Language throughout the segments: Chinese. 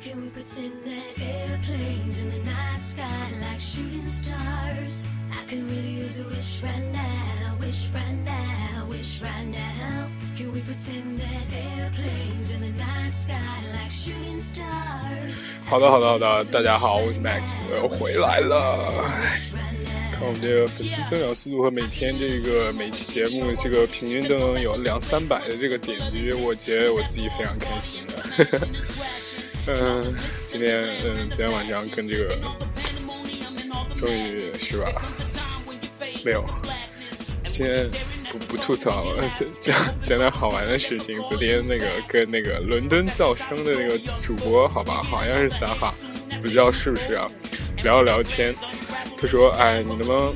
Can we pretend that airplanes in the night sky like shooting stars? I can really use a wish right now, wish right now, wish right now. Can we pretend that airplanes in the night sky like shooting stars? 好的，好的，好的，大家好，我是 Max，我又回来了。看我们这个粉丝增长速度和每天这个每期节目这个平均都能有两三百的这个点击，我觉得我自己非常开心的。嗯，今天嗯，今天晚上跟这个终于是吧？没有，今天不不吐槽了，讲讲点好玩的事情。昨天那个跟那个伦敦噪声的那个主播，好吧，好像是撒哈，不知道是不是啊？聊了聊天，他说：“哎，你能不能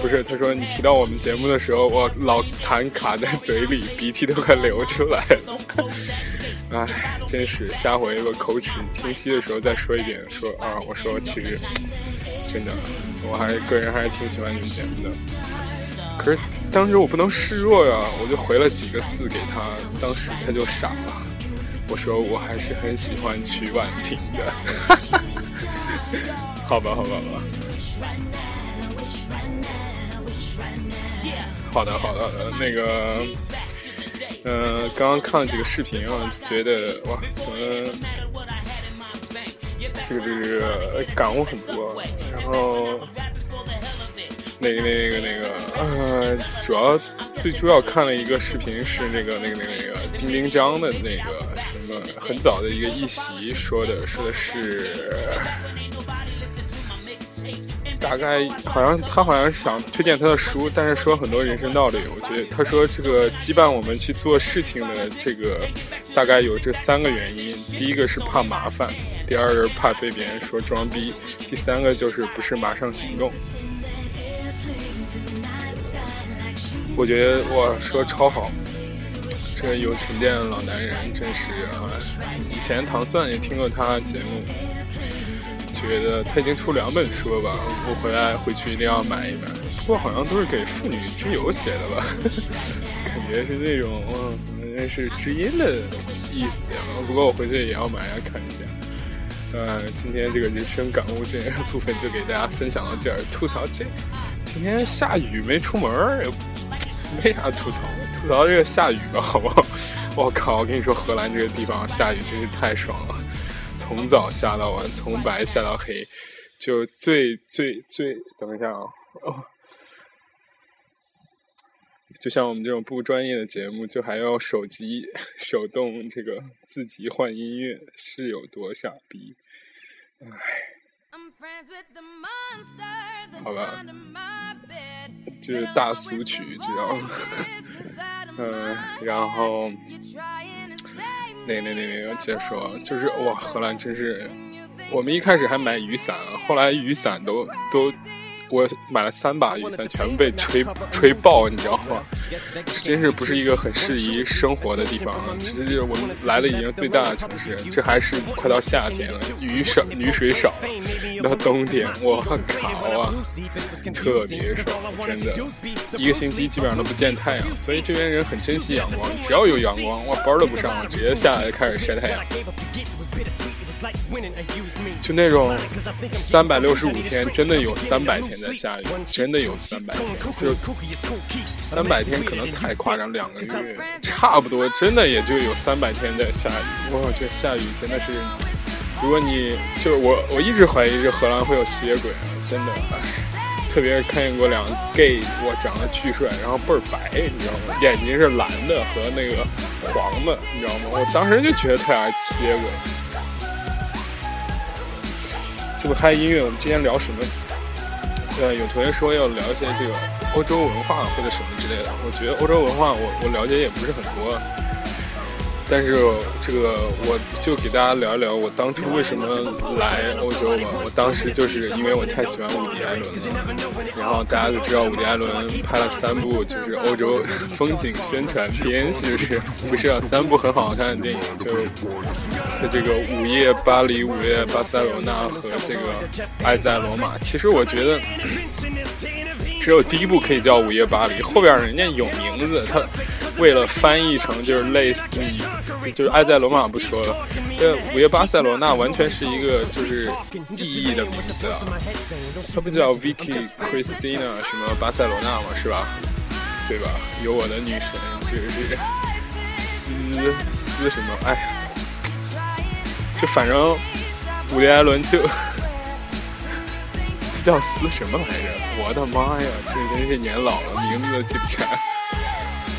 不是？他说你提到我们节目的时候，我老痰卡在嘴里，鼻涕都快流出来了。哎，真是下回我口齿清晰的时候再说一遍。说啊，我说其实真的，我还个人还是挺喜欢你们节目的。可是当时我不能示弱呀，我就回了几个字给他，当时他就傻了。我说我还是很喜欢曲婉婷的。好吧，好吧，好吧。好的，好的，好的。那个，嗯、刚刚看了几个视频啊，就觉得哇，怎么这个这个感悟很多。然后，那个那个那个，呃，主要最主要看了一个视频是那个那个那个那个丁丁张的那个什么很早的一个一席说的，说的是。大概好像他好像想推荐他的书，但是说很多人生道理。我觉得他说这个羁绊我们去做事情的这个大概有这三个原因：第一个是怕麻烦，第二个是怕被别人说装逼，第三个就是不是马上行动。我觉得我说超好，这有沉淀的老男人真是啊！以前糖蒜也听过他节目。觉得他已经出两本书了吧？我回来回去一定要买一买。不过好像都是给妇女之友写的吧？感觉是那种嗯，那是知音的意思。不过我回去也要买来看一下。呃，今天这个人生感悟这部分就给大家分享到这儿。吐槽这今天下雨没出门，没啥吐槽。吐槽这个下雨吧，好不好？我靠！我跟你说，荷兰这个地方下雨真是太爽了。从早下到晚，从白下到黑，就最最最……等一下啊！哦，就像我们这种不专业的节目，就还要手机手动这个自己换音乐，是有多傻逼？唉，好吧，就是大俗曲，知道吗？嗯，然后。那那那那个接着说，就是哇，荷兰真是，我们一开始还买雨伞，后来雨伞都都。我买了三把雨伞，全部被吹吹爆，你知道吗？这真是不是一个很适宜生活的地方。这是我们来了已经最大的城市，这还是快到夏天了，雨少，雨水少。到冬天，我靠啊，特别爽，真的，一个星期基本上都不见太阳。所以这边人很珍惜阳光，只要有阳光，我班都不上了，直接下来就开始晒太阳。就那种三百六十五天，真的有三百天在下雨，真的有三百天，就三百天可能太夸张，两个月差不多，真的也就有三百天在下雨。哇，这下雨真的是，如果你就是我，我一直怀疑这荷兰会有吸血鬼，真的，特别是看见过两个 gay，哇，长得巨帅，然后倍儿白，你知道吗？眼睛是蓝的和那个黄的，你知道吗？我当时就觉得他俩吸血鬼。这不嗨音乐，我们今天聊什么？对，有同学说要聊一些这个欧洲文化或者什么之类的。我觉得欧洲文化，我我了解也不是很多。但是这个我就给大家聊一聊我当初为什么来欧洲吧。我当时就是因为我太喜欢伍迪·艾伦了。然后大家都知道伍迪·艾伦拍了三部就是欧洲风景宣传片，是不是？不是啊，三部很好看的电影，就他这个《午夜巴黎》《午夜巴塞罗那》和这个《爱在罗马》。其实我觉得只有第一部可以叫《午夜巴黎》，后边人家有名字，他。为了翻译成就是类似于，就就是爱在罗马不说了，这五月巴塞罗那完全是一个就是意义的名字啊，它不叫 Vicky Christina 什么巴塞罗那嘛，是吧？对吧？有我的女神，这个是斯斯什么？哎，就反正伍迪·艾伦就这叫斯什么来着？我的妈呀，这真是年老了，名字都记不起来。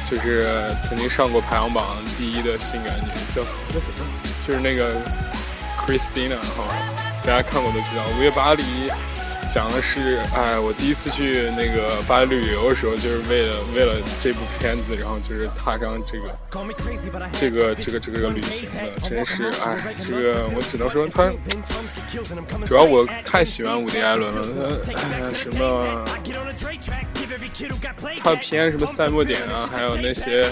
就是曾经上过排行榜第一的性感女，叫斯？就是那个 Christina 哈，大家看过都知道。五月巴黎讲的是，哎，我第一次去那个巴黎旅游的时候，就是为了为了这部片子，然后就是踏上这个这个这个这个旅行的，真是哎，这个我只能说他，主要我太喜欢伍迪·艾伦了，他什么。他的片什么赛末点啊，还有那些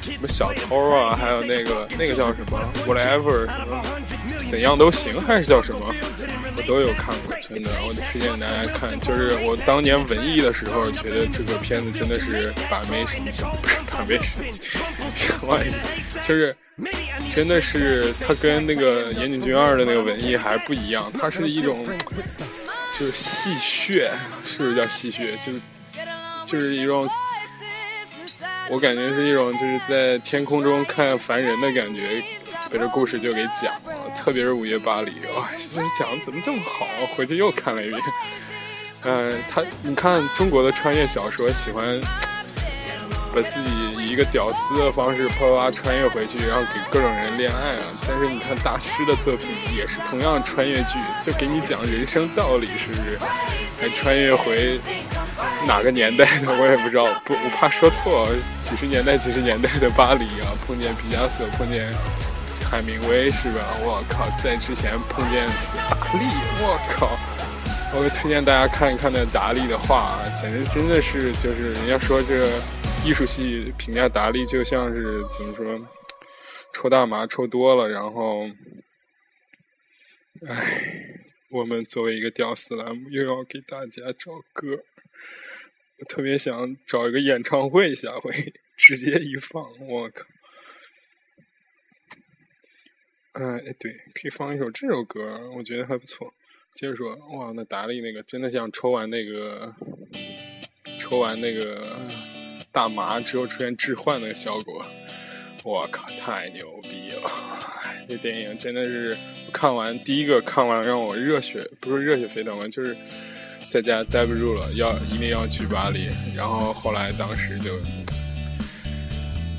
什么小偷啊，还有那个那个叫什么 whatever 什么怎样都行，还是叫什么，我都有看过，真的，我推荐大家看。就是我当年文艺的时候，觉得这个片子真的是把妹神器，不是把妹神器，什么玩意？就是真的是他跟那个岩井俊二的那个文艺还不一样，它是一种就是戏谑，是不是叫戏谑？就是。就是一种，我感觉是一种就是在天空中看凡人的感觉，把这故事就给讲了。特别是午夜巴黎，哇，这讲的怎么这么好？回去又看了一遍。嗯，他，你看中国的穿越小说喜欢。把自己以一个屌丝的方式啪啪啪穿越回去，然后给各种人恋爱啊！但是你看大师的作品也是同样穿越剧，就给你讲人生道理，是不是？还穿越回哪个年代的我也不知道，不我怕说错，几十年代几十年代的巴黎啊，碰见毕加索，碰见海明威是吧？我靠，在之前碰见达利，我靠！我推荐大家看一看那达利的画，简直真的是就是人家说这。艺术系评价达利就像是怎么说，抽大麻抽多了，然后，唉，我们作为一个屌丝栏目，又要给大家找歌，特别想找一个演唱会，下回直接一放，我靠！哎，对，可以放一首这首歌，我觉得还不错。接着说，哇，那达利那个真的像抽完那个，抽完那个。大麻之后出现置换那个效果，我靠，太牛逼了！这电影真的是看完第一个看完让我热血，不是热血沸腾吧，就是在家待不住了，要一定要去巴黎。然后后来当时就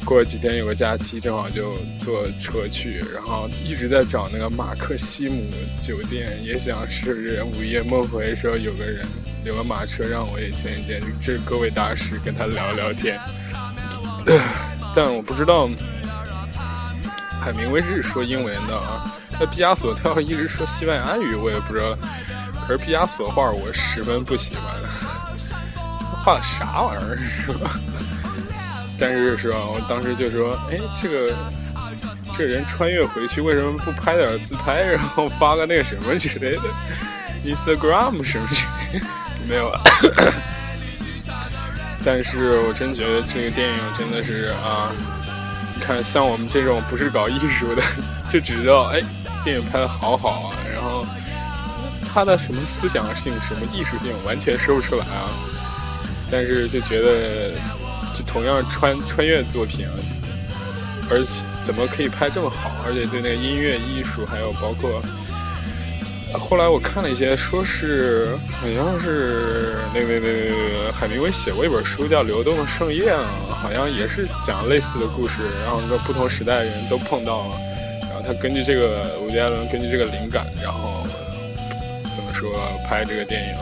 过了几天有个假期，正好就坐车去，然后一直在找那个马克西姆酒店，也想是午夜梦回的时候有个人。有个马车让我也见一见，这各位大师跟他聊聊天。但我不知道海明威是说英文的啊，那毕加索他要一直说西班牙语，我也不知道。可是毕加索画我十分不喜欢，画的啥玩意儿是吧？但是是吧？我当时就说，哎，这个这个人穿越回去，为什么不拍点自拍，然后发个那个什么之类的，Instagram 什么之类的？没有啊，但是我真觉得这个电影真的是啊，你看像我们这种不是搞艺术的，就只知道哎，电影拍的好好啊，然后他的什么思想性、什么艺术性完全说不出来啊，但是就觉得就同样穿穿越作品啊，而且怎么可以拍这么好，而且对那个音乐艺术还有包括。后来我看了一些，说是好像是那个那个海明威写过一本书叫《流动的盛宴》啊，好像也是讲类似的故事，然后个不同时代的人都碰到了，然后他根据这个伍迪·艾伦根据这个灵感，然后说拍这个电影，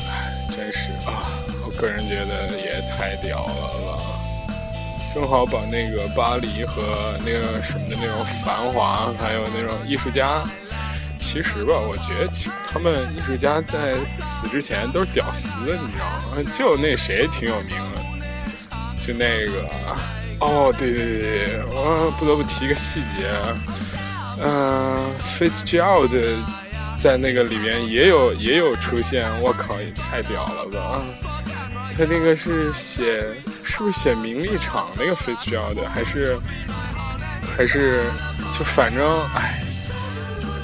唉，真是啊，我个人觉得也太屌了了，正好把那个巴黎和那个什么的那种繁华，还有那种艺术家。其实吧，我觉得他们艺术家在死之前都是屌丝，你知道吗？就那谁挺有名的，就那个，哦，对对对对，我不得不提一个细节，嗯，Fitzgerald 在那个里面也有也有出现，我靠，也太屌了吧！他那个是写是不是写名利场那个 Fitzgerald 还是还是？就反正哎，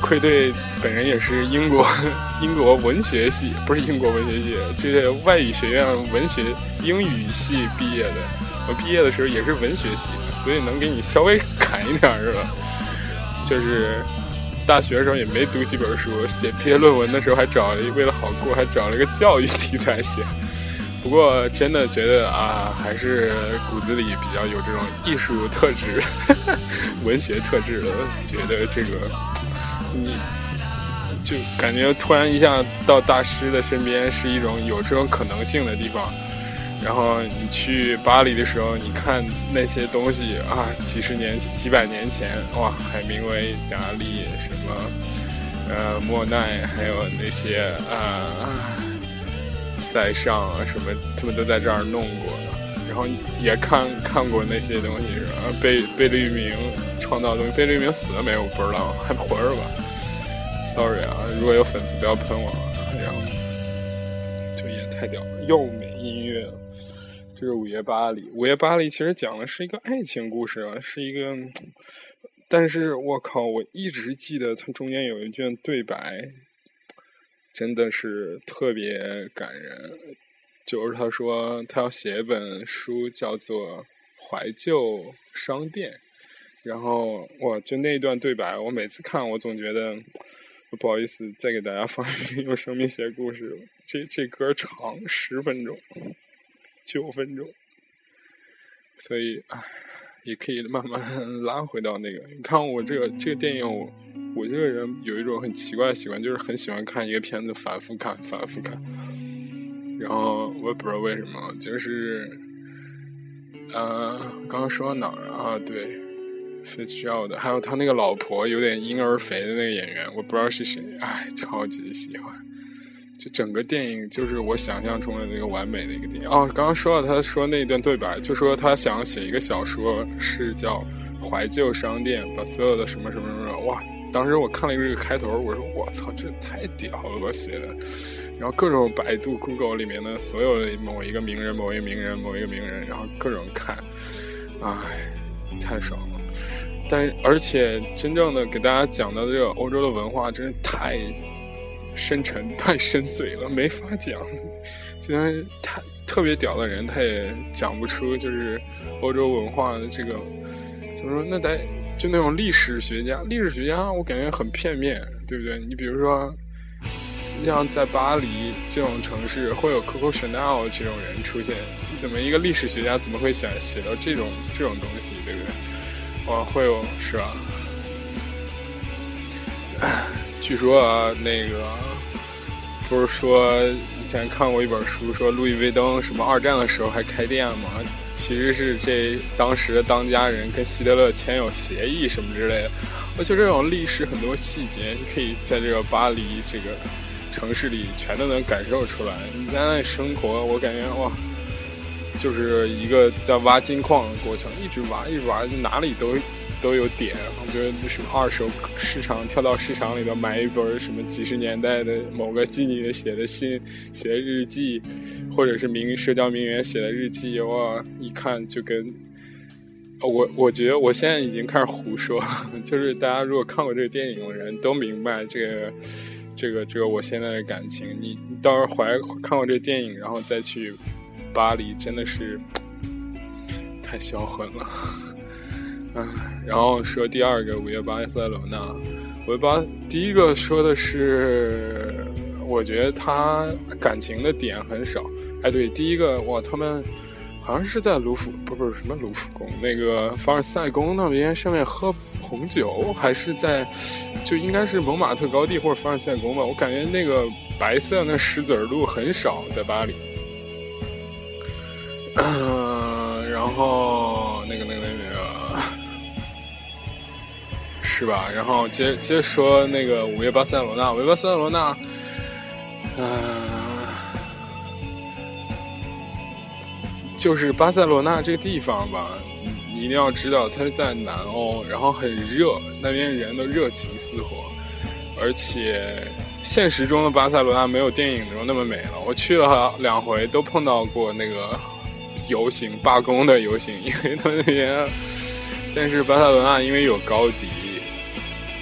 愧对本人也是英国 英国文学系，不是英国文学系，就是外语学院文学英语系毕业的。我毕业的时候也是文学系，所以能给你稍微 砍一点是吧？就是大学的时候也没读几本书，写毕业论文的时候还找了为了好过还找了个教育题材写。不过真的觉得啊，还是骨子里比较有这种艺术特质、文学特质的。觉得这个，你就感觉突然一下到大师的身边，是一种有这种可能性的地方。然后你去巴黎的时候，你看那些东西啊，几十年、几百年前，哇，海明威、达利什么，呃，莫奈，还有那些啊。塞尚啊，什么他们都在这儿弄过，然后也看看过那些东西是吧？贝贝聿铭创造的东西，贝聿铭死了没有？我不知道，还活着吧？Sorry 啊，如果有粉丝不要喷我。然后就也太屌了，又美音乐。是《午夜巴黎》，《午夜巴黎》其实讲的是一个爱情故事，是一个，但是我靠，我一直记得它中间有一句对白。真的是特别感人，就是他说他要写一本书，叫做《怀旧商店》，然后哇就那一段对白，我每次看我总觉得不好意思再给大家放 用生命写故事，这这歌长十分钟，九分钟，所以唉。也可以慢慢拉回到那个。你看我这个这个电影，我我这个人有一种很奇怪的习惯，就是很喜欢看一个片子反复看，反复看。然后我也不知道为什么，就是，呃，刚刚说到哪儿啊？对，Fitzgerald，还有他那个老婆有点婴儿肥的那个演员，我不知道是谁，哎，超级喜欢。就整个电影就是我想象中的那个完美的一个电影哦。刚刚说到他说那一段对白，就说他想写一个小说，是叫《怀旧商店》，把所有的什么什么什么哇！当时我看了一个这个开头，我说我操，这太屌了，我写的。然后各种百度、Google 里面的所有的某一个名人、某一个名人、某一个名人，然后各种看，哎，太爽了。但而且真正的给大家讲到这个欧洲的文化，真是太。深沉太深邃了，没法讲。就然他特别屌的人，他也讲不出就是欧洲文化的这个怎么说？那得就那种历史学家，历史学家我感觉很片面，对不对？你比如说，像在巴黎这种城市，会有 Coco Chanel 这种人出现，怎么一个历史学家怎么会想写到这种这种东西，对不对？哦，会有是吧？据说啊，那个不是说以前看过一本书，说路易威登什么二战的时候还开店吗？其实是这当时的当家人跟希特勒签有协议什么之类的。而且这种历史很多细节，你可以在这个巴黎这个城市里全都能感受出来。你在那生活，我感觉哇，就是一个在挖金矿的过程，一直挖，一直挖，哪里都。都有点，我觉得什么二手市场跳到市场里头买一本什么几十年代的某个妓女写的信、写的日记，或者是名社交名媛写的日记，哇，一看就跟我我觉得我现在已经开始胡说了。就是大家如果看过这个电影的人都明白这个这个这个我现在的感情。你到时候怀看过这个电影，然后再去巴黎，真的是太销魂了。嗯，然后说第二个《午夜巴塞罗那》，五月巴第一个说的是，我觉得他感情的点很少。哎，对，第一个哇，他们好像是在卢浮，不不是什么卢浮宫，那个凡尔赛宫那边上面喝红酒，还是在就应该是蒙马特高地或者凡尔赛宫吧。我感觉那个白色那石子路很少在巴黎。嗯，然后那个那个那个。是吧？然后接接着说那个午夜巴塞罗那，午夜巴塞罗那，嗯，就是巴塞罗那这个地方吧，你一定要知道，它是在南欧，然后很热，那边人都热情似火，而且现实中的巴塞罗那没有电影中那么美了。我去了两回，都碰到过那个游行罢工的游行，因为他们那边，但是巴塞罗那因为有高迪。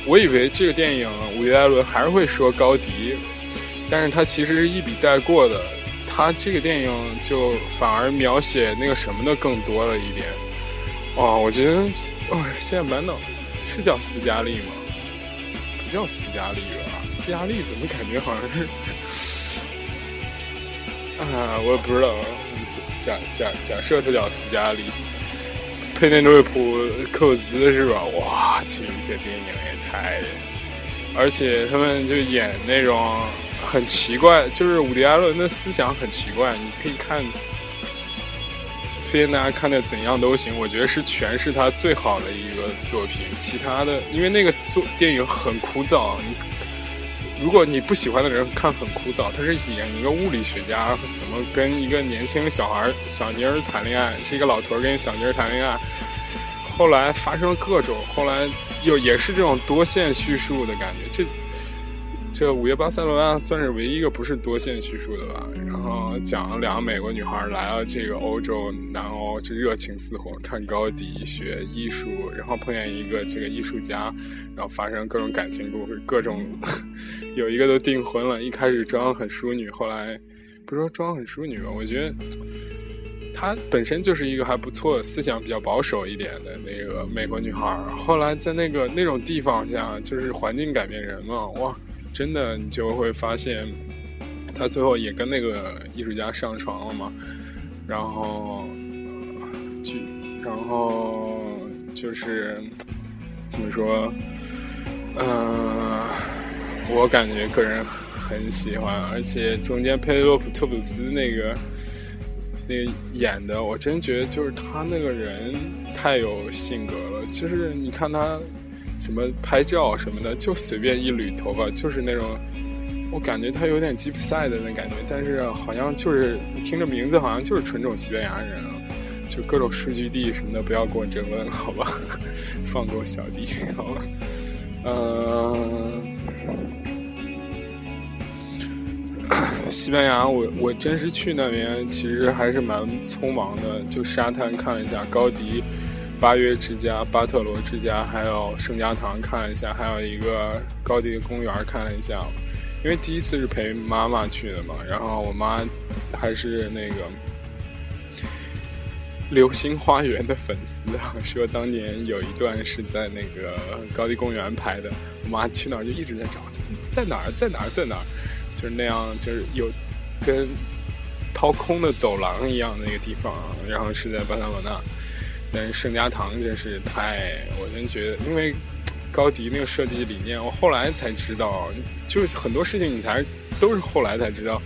我以为这个电影伍迪·艾伦还是会说高迪，但是他其实是一笔带过的。他这个电影就反而描写那个什么的更多了一点。哦，我觉得，哎，现在满脑是叫斯嘉丽吗？不叫斯嘉丽吧？斯嘉丽怎么感觉好像是？啊，我也不知道。假假假设他叫斯嘉丽，佩内洛普克兹是吧？哇，其实这电影也太……而且他们就演那种很奇怪，就是伍迪·艾伦的思想很奇怪。你可以看，推荐大家看的《怎样都行》，我觉得是全是他最好的一个作品。其他的，因为那个作电影很枯燥。你。如果你不喜欢的人看很枯燥，他是演一个物理学家怎么跟一个年轻小孩小妮儿谈恋爱，是一个老头跟小妮儿谈恋爱，后来发生了各种，后来又也是这种多线叙述的感觉，这。这《午夜巴塞罗那》算是唯一一个不是多线叙述的吧。然后讲了两个美国女孩来到这个欧洲南欧，就热情似火，看高迪学艺术，然后碰见一个这个艺术家，然后发生各种感情故事，各种 有一个都订婚了。一开始装很淑女，后来不是说装很淑女吧？我觉得她本身就是一个还不错、思想比较保守一点的那个美国女孩。后来在那个那种地方下，就是环境改变人嘛，哇！真的，你就会发现，他最后也跟那个艺术家上床了嘛，然后，就，然后就是怎么说，嗯，我感觉个人很喜欢，而且中间佩洛普特普斯那个那个演的，我真觉得就是他那个人太有性格了，就是你看他。什么拍照什么的，就随便一捋头发，就是那种，我感觉他有点吉普赛的那感觉，但是好像就是听着名字好像就是纯种西班牙人啊，就各种数据地什么的，不要跟我争论，好吧，放过小弟，好吧，嗯，西班牙，我我真是去那边，其实还是蛮匆忙的，就沙滩看了一下高迪。巴月之家、巴特罗之家，还有圣家堂看了一下，还有一个高迪公园看了一下。因为第一次是陪妈妈去的嘛，然后我妈还是那个《流星花园》的粉丝啊，说当年有一段是在那个高地公园拍的。我妈去那儿就一直在找，在哪儿，在哪儿，在哪儿，就是那样，就是有跟掏空的走廊一样的那个地方，然后是在巴塞罗那。但是圣家堂真是太，我真觉得，因为高迪那个设计理念，我后来才知道，就是很多事情你才都是后来才知道。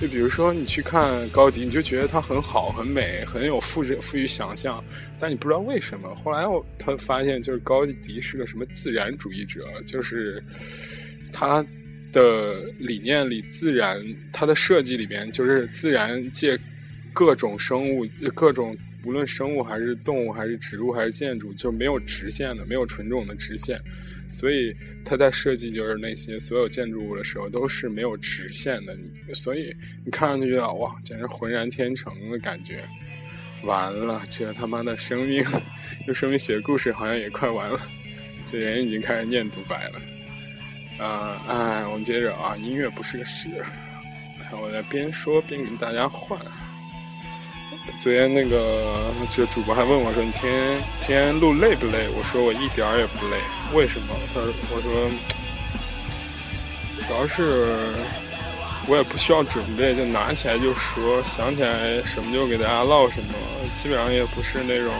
就比如说你去看高迪，你就觉得它很好、很美、很有富着富于想象，但你不知道为什么。后来我他发现，就是高迪是个什么自然主义者，就是他的理念里自然，他的设计里边就是自然界各种生物各种。无论生物还是动物还是植物还是建筑，就没有直线的，没有纯种的直线，所以他在设计就是那些所有建筑物的时候都是没有直线的。你所以你看上去觉得哇，简直浑然天成的感觉。完了，这他妈的生命，就说明写故事好像也快完了。这人已经开始念独白了。啊，哎，我们接着啊，音乐不是个事。我在边说边给大家换。昨天那个这个主播还问我说：“你天天天录累不累？”我说：“我一点儿也不累。”为什么？他说：“我说主要是我也不需要准备，就拿起来就说，想起来什么就给大家唠什么，基本上也不是那种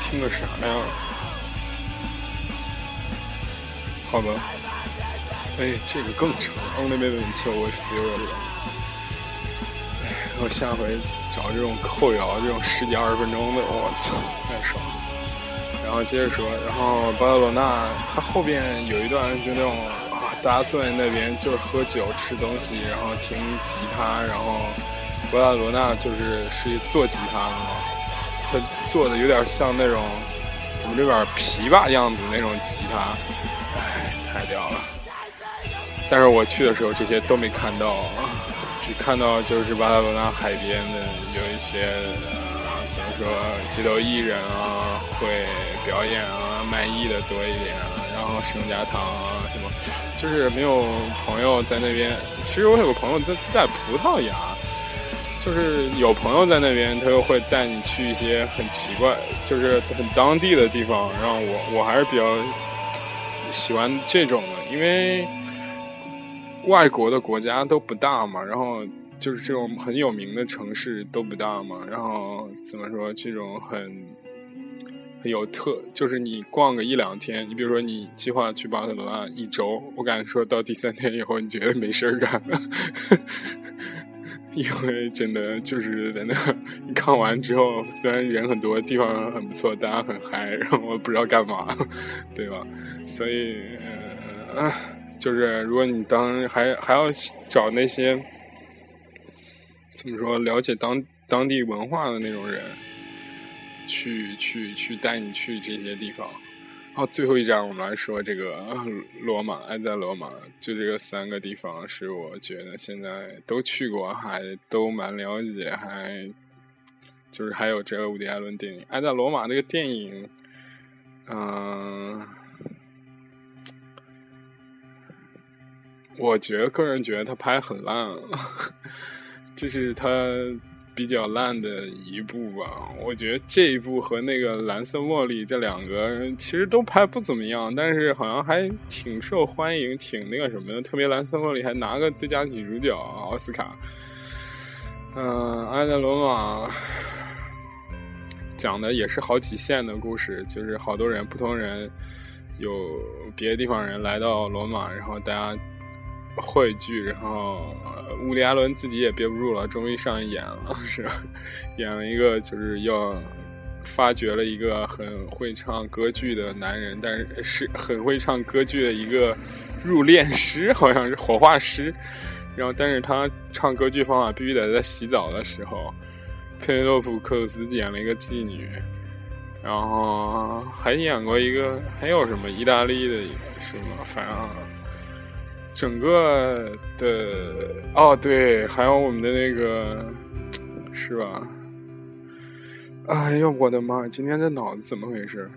听个啥呀？好吧。哎，这个更长。Only maybe until we feel it。然后下回找这种扣摇，这种十几二十分钟的，我操，太爽了！然后接着说，然后巴塞罗那，它后边有一段就那种啊，大家坐在那边就是喝酒吃东西，然后听吉他，然后巴塞罗那就是是做吉他的嘛，他做的有点像那种我们这边琵琶样子那种吉他，哎，太屌了！但是我去的时候这些都没看到啊。只看到就是巴塞罗那海边的有一些呃怎么说街头艺人啊会表演啊卖艺的多一点，然后圣家堂啊什么，就是没有朋友在那边。其实我有个朋友在在葡萄牙，就是有朋友在那边，他又会带你去一些很奇怪，就是很当地的地方。然后我我还是比较喜欢这种的，因为外国的国家都不大嘛，然后。就是这种很有名的城市都不大嘛，然后怎么说这种很很有特，就是你逛个一两天，你比如说你计划去巴塞罗那一周，我敢说到第三天以后你觉得没事儿干，因为真的就是在那你看完之后，虽然人很多，地方很不错，大家很嗨，然后我不知道干嘛，对吧？所以呃，就是如果你当还还要找那些。怎么说？了解当当地文化的那种人，去去去带你去这些地方。然后最后一站，我们来说这个罗马，爱在罗马。就这个三个地方，是我觉得现在都去过，还都蛮了解，还就是还有这个伍迪·艾伦电影《爱在罗马》这个电影，嗯，我觉得个人觉得他拍很烂。这是他比较烂的一部吧，我觉得这一部和那个《蓝色茉莉》这两个其实都拍不怎么样，但是好像还挺受欢迎，挺那个什么的。特别《蓝色茉莉》还拿个最佳女主角奥斯卡。嗯，《爱在罗马》讲的也是好几线的故事，就是好多人，不同人，有别的地方人来到罗马，然后大家。汇聚，然后乌迪·艾伦自己也憋不住了，终于上演了，是演了一个就是要发掘了一个很会唱歌剧的男人，但是是很会唱歌剧的一个入殓师，好像是火化师。然后，但是他唱歌剧方法必须得在洗澡的时候。佩内洛普·克鲁斯演了一个妓女，然后还演过一个，还有什么意大利的什么，反正。整个的哦，对，还有我们的那个，是吧？哎呦，我的妈！今天这脑子怎么回事？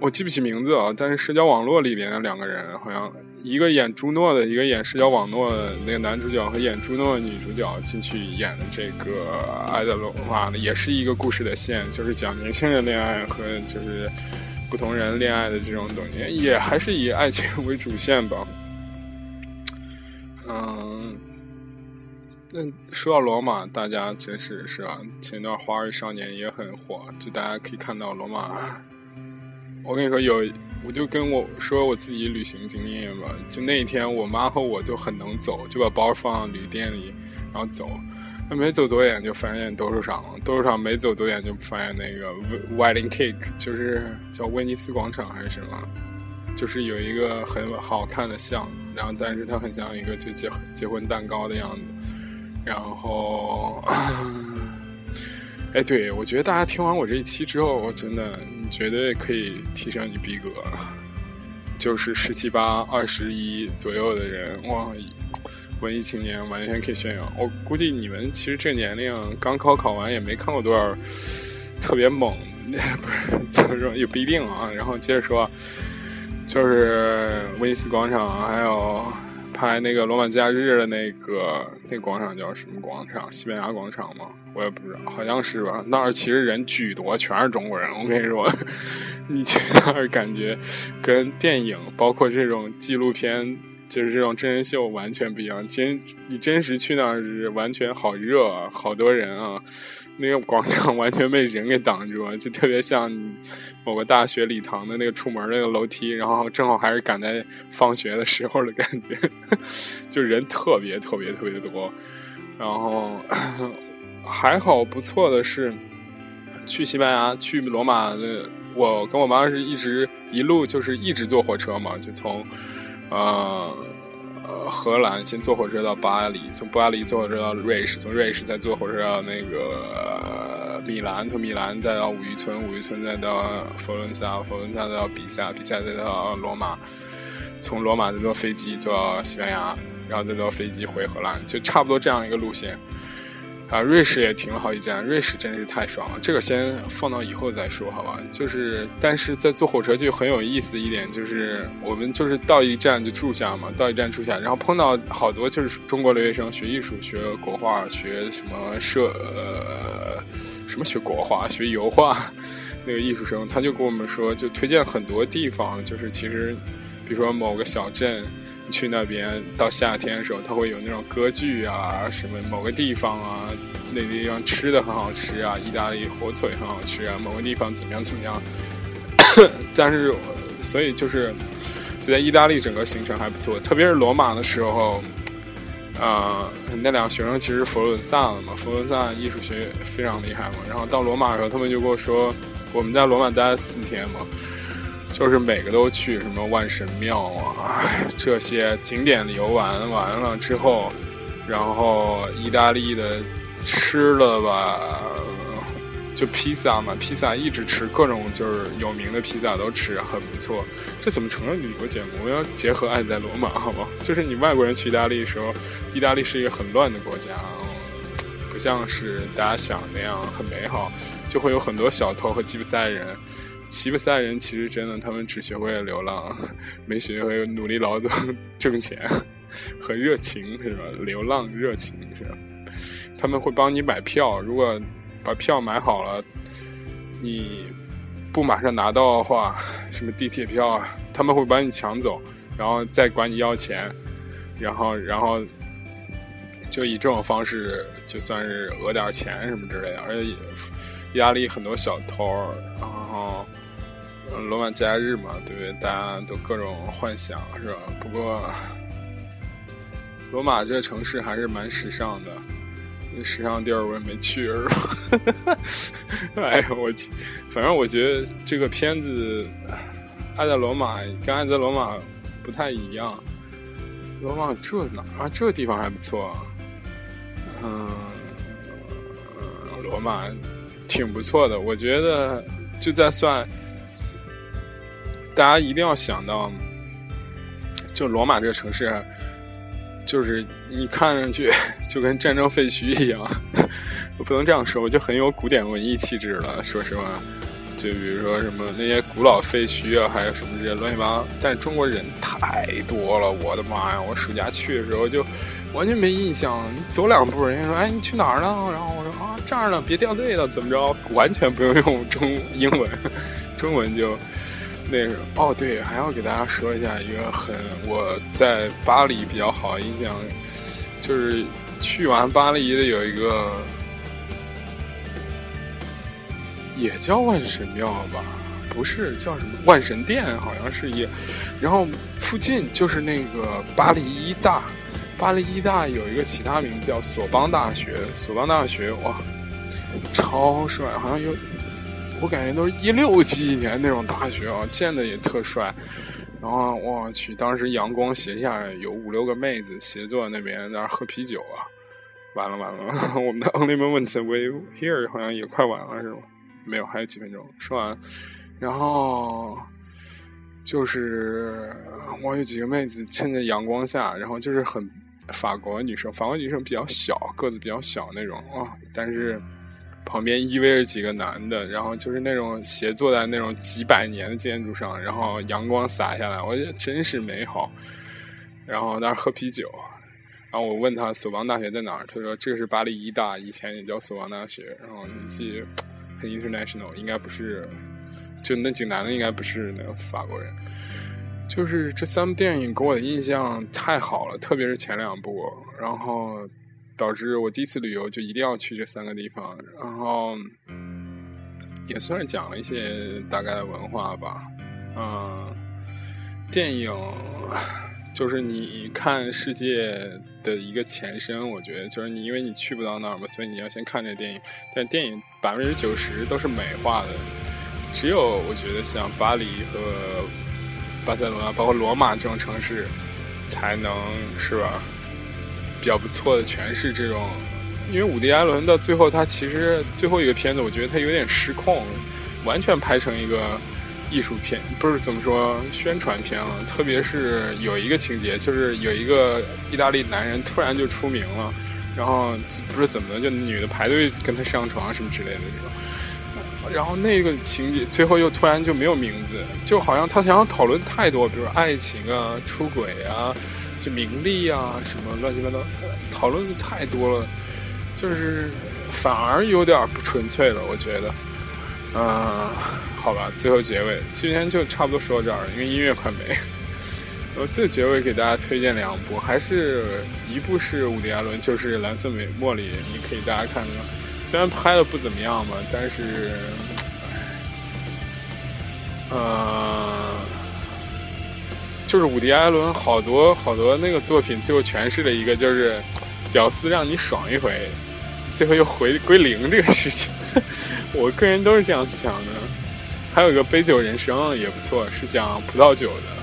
我记不起名字啊，但是社交网络里边的两个人，好像一个演朱诺的，一个演社交网络的那个男主角和演朱诺的女主角进去演的这个《爱的罗马》的，也是一个故事的线，就是讲年轻人恋爱和就是。不同人恋爱的这种东西，也还是以爱情为主线吧。嗯，那说到罗马，大家真是是吧？前段《花儿少年》也很火，就大家可以看到罗马。我跟你说，有我就跟我说我自己旅行经验吧。就那一天，我妈和我就很能走，就把包放旅店里，然后走。没走多远就发现斗兽场了，斗兽场没走多远就发现那个 Wedding Cake，就是叫威尼斯广场还是什么，就是有一个很好看的像，然后但是它很像一个就结结婚蛋糕的样子，然后，哎，对我觉得大家听完我这一期之后，我真的你绝对可以提升你逼格，就是十七八、二十一左右的人，哇！文艺青年完全可以炫耀。我估计你们其实这年龄刚高考完，也没看过多少特别猛，不是怎么说也不一定啊。然后接着说，就是威尼斯广场，还有拍那个罗马假日的那个那广场叫什么广场？西班牙广场吗？我也不知道，好像是吧。那儿其实人巨多，全是中国人。我跟你说，你去那儿感觉跟电影，包括这种纪录片。就是这种真人秀完全不一样，真你真实去那儿是完全好热，啊，好多人啊，那个广场完全被人给挡住，就特别像某个大学礼堂的那个出门那个楼梯，然后正好还是赶在放学的时候的感觉，就人特别特别特别的多，然后还好不错的是，去西班牙去罗马的，我跟我妈是一直一路就是一直坐火车嘛，就从。呃，荷兰先坐火车到巴黎，从巴黎坐火车到瑞士，从瑞士再坐火车到那个米兰，从米兰再到五渔村，五渔村再到佛伦萨，佛伦萨再到比萨，比萨再到罗马，从罗马再坐飞机坐到西班牙，然后再坐飞机回荷兰，就差不多这样一个路线。啊，瑞士也停了好几站，瑞士真是太爽了。这个先放到以后再说，好吧？就是，但是在坐火车就很有意思一点，就是我们就是到一站就住下嘛，到一站住下，然后碰到好多就是中国留学生，学艺术、学国画、学什么摄，呃，什么学国画、学油画，那个艺术生他就跟我们说，就推荐很多地方，就是其实，比如说某个小镇。去那边到夏天的时候，它会有那种歌剧啊，什么某个地方啊，那地方吃的很好吃啊，意大利火腿很好吃啊，某个地方怎么样怎么样。但是，所以就是就在意大利整个行程还不错，特别是罗马的时候，啊，那两个学生其实佛罗伦萨的嘛，佛罗伦萨艺术学非常厉害嘛。然后到罗马的时候，他们就跟我说，我们在罗马待了四天嘛。就是每个都去什么万神庙啊，这些景点游玩完了之后，然后意大利的吃了吧，就披萨嘛，披萨一直吃各种就是有名的披萨都吃，很不错。这怎么成了旅游节目？我要结合爱在罗马，好吗？就是你外国人去意大利的时候，意大利是一个很乱的国家，不像是大家想那样很美好，就会有很多小偷和吉普赛人。吉普赛人其实真的，他们只学会了流浪，没学会努力劳动挣钱和热情，是吧？流浪热情是吧？他们会帮你买票，如果把票买好了，你不马上拿到的话，什么地铁票啊，他们会把你抢走，然后再管你要钱，然后然后就以这种方式，就算是讹点钱什么之类的，而且意大利很多小偷，然后。罗马假日嘛，对不对？大家都各种幻想，是吧？不过，罗马这个城市还是蛮时尚的。那时尚地儿我也没去，是吧？哎呀，我去，反正我觉得这个片子《爱在罗马》跟《爱在罗马》不太一样。罗马这哪啊？这地方还不错。嗯，罗马挺不错的，我觉得就在算。大家一定要想到，就罗马这个城市，就是你看上去 就跟战争废墟一样，我 不能这样说，我就很有古典文艺气质了。说实话，就比如说什么那些古老废墟啊，还有什么这些乱七八糟。但中国人太多了，我的妈呀！我暑假去的时候就完全没印象，走两步人家说：“哎，你去哪儿呢？”然后我说：“啊，这儿呢，别掉队了，怎么着？”完全不用用中英文，中文就。那个哦，对，还要给大家说一下一个很我在巴黎比较好的印象，就是去完巴黎的有一个也叫万神庙吧，不是叫什么万神殿，好像是也，然后附近就是那个巴黎一大，巴黎一大有一个其他名字叫索邦大学，索邦大学哇，超帅，好像有。我感觉都是一六几几年那种大学啊，建的也特帅。然后我去，当时阳光斜下，有五六个妹子斜坐在那边在那喝啤酒啊。完了完了，我们的 Only Moment We Here 好像也快完了是吗？没有，还有几分钟。说完，然后就是我有几个妹子趁着阳光下，然后就是很法国女生，法国女生比较小，个子比较小那种啊，但是。旁边依偎着几个男的，然后就是那种斜坐在那种几百年的建筑上，然后阳光洒下来，我觉得真是美好。然后那儿喝啤酒，然后我问他索邦大学在哪儿，他说这个是巴黎医大，以前也叫索邦大学。然后语气很 international，应该不是，就那几个男的应该不是那个法国人。就是这三部电影给我的印象太好了，特别是前两部，然后。导致我第一次旅游就一定要去这三个地方，然后也算是讲了一些大概的文化吧。嗯，电影就是你看世界的一个前身，我觉得就是你因为你去不到那儿嘛，所以你要先看这电影。但电影百分之九十都是美化的，只有我觉得像巴黎和巴塞罗那，包括罗马这种城市，才能是吧？比较不错的诠释这种，因为伍迪·艾伦到最后，他其实最后一个片子，我觉得他有点失控，完全拍成一个艺术片，不是怎么说宣传片了。特别是有一个情节，就是有一个意大利男人突然就出名了，然后不知怎么的，就女的排队跟他上床什么之类的这种。然后那个情节最后又突然就没有名字，就好像他想要讨论太多，比如爱情啊、出轨啊、就名利啊什么乱七八糟，讨论的太多了，就是反而有点不纯粹了，我觉得。嗯，好吧，最后结尾今天就差不多说到这儿，因为音乐快没。我，最结尾给大家推荐两部，还是一部是伍迪·艾伦，就是《蓝色美茉莉》，你可以大家看看。虽然拍的不怎么样吧，但是，呃，就是伍迪·艾伦好多好多那个作品，最后诠释了一个就是屌丝让你爽一回，最后又回归零这个事情。我个人都是这样讲的。还有一个《杯酒人生》也不错，是讲葡萄酒的。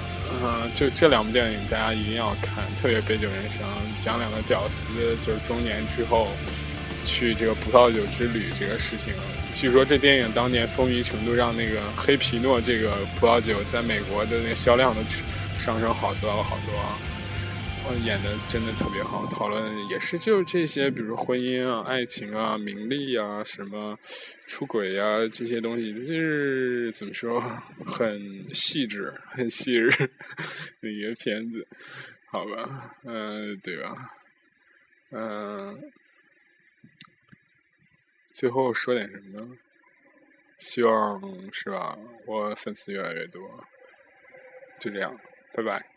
嗯，就这两部电影大家一定要看，特别《杯酒人生》，讲两个屌丝就是中年之后去这个葡萄酒之旅这个事情。据说这电影当年风靡程度让那个黑皮诺这个葡萄酒在美国的那个销量都上升好多好多。演的真的特别好，讨论也是就这些，比如婚姻啊、爱情啊、名利啊、什么出轨啊这些东西，就是怎么说，很细致、很细致的一个片子，好吧，嗯，对吧？嗯，最后说点什么呢？希望是吧？我粉丝越来越多，就这样，Bye bye.